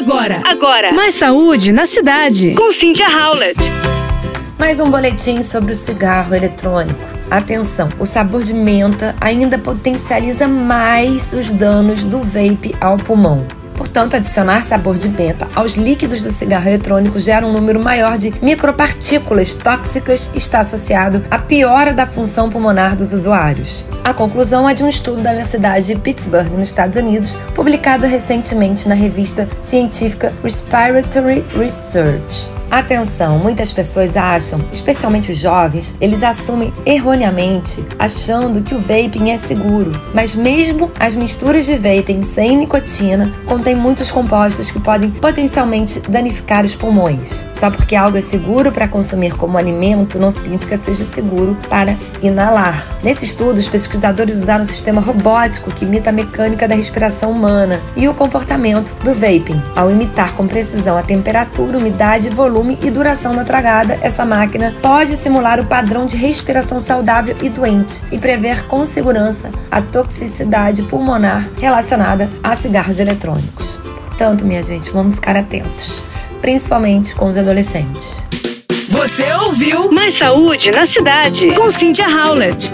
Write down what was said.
Agora, agora. Mais saúde na cidade. Com Cynthia Howlett. Mais um boletim sobre o cigarro eletrônico. Atenção, o sabor de menta ainda potencializa mais os danos do vape ao pulmão. Portanto, adicionar sabor de menta aos líquidos do cigarro eletrônico gera um número maior de micropartículas tóxicas e está associado à piora da função pulmonar dos usuários. A conclusão é de um estudo da Universidade de Pittsburgh, nos Estados Unidos, publicado recentemente na revista científica Respiratory Research. Atenção, muitas pessoas acham, especialmente os jovens, eles assumem erroneamente achando que o vaping é seguro. Mas mesmo as misturas de vaping sem nicotina contêm muitos compostos que podem potencialmente danificar os pulmões. Só porque algo é seguro para consumir como alimento não significa que seja seguro para inalar. Nesse estudo, os pesquisadores usaram um sistema robótico que imita a mecânica da respiração humana e o comportamento do vaping. Ao imitar com precisão a temperatura, umidade e volume volume e duração da tragada, essa máquina pode simular o padrão de respiração saudável e doente e prever com segurança a toxicidade pulmonar relacionada a cigarros eletrônicos. Portanto, minha gente, vamos ficar atentos, principalmente com os adolescentes. Você ouviu Mais Saúde na Cidade com Cynthia Howlett.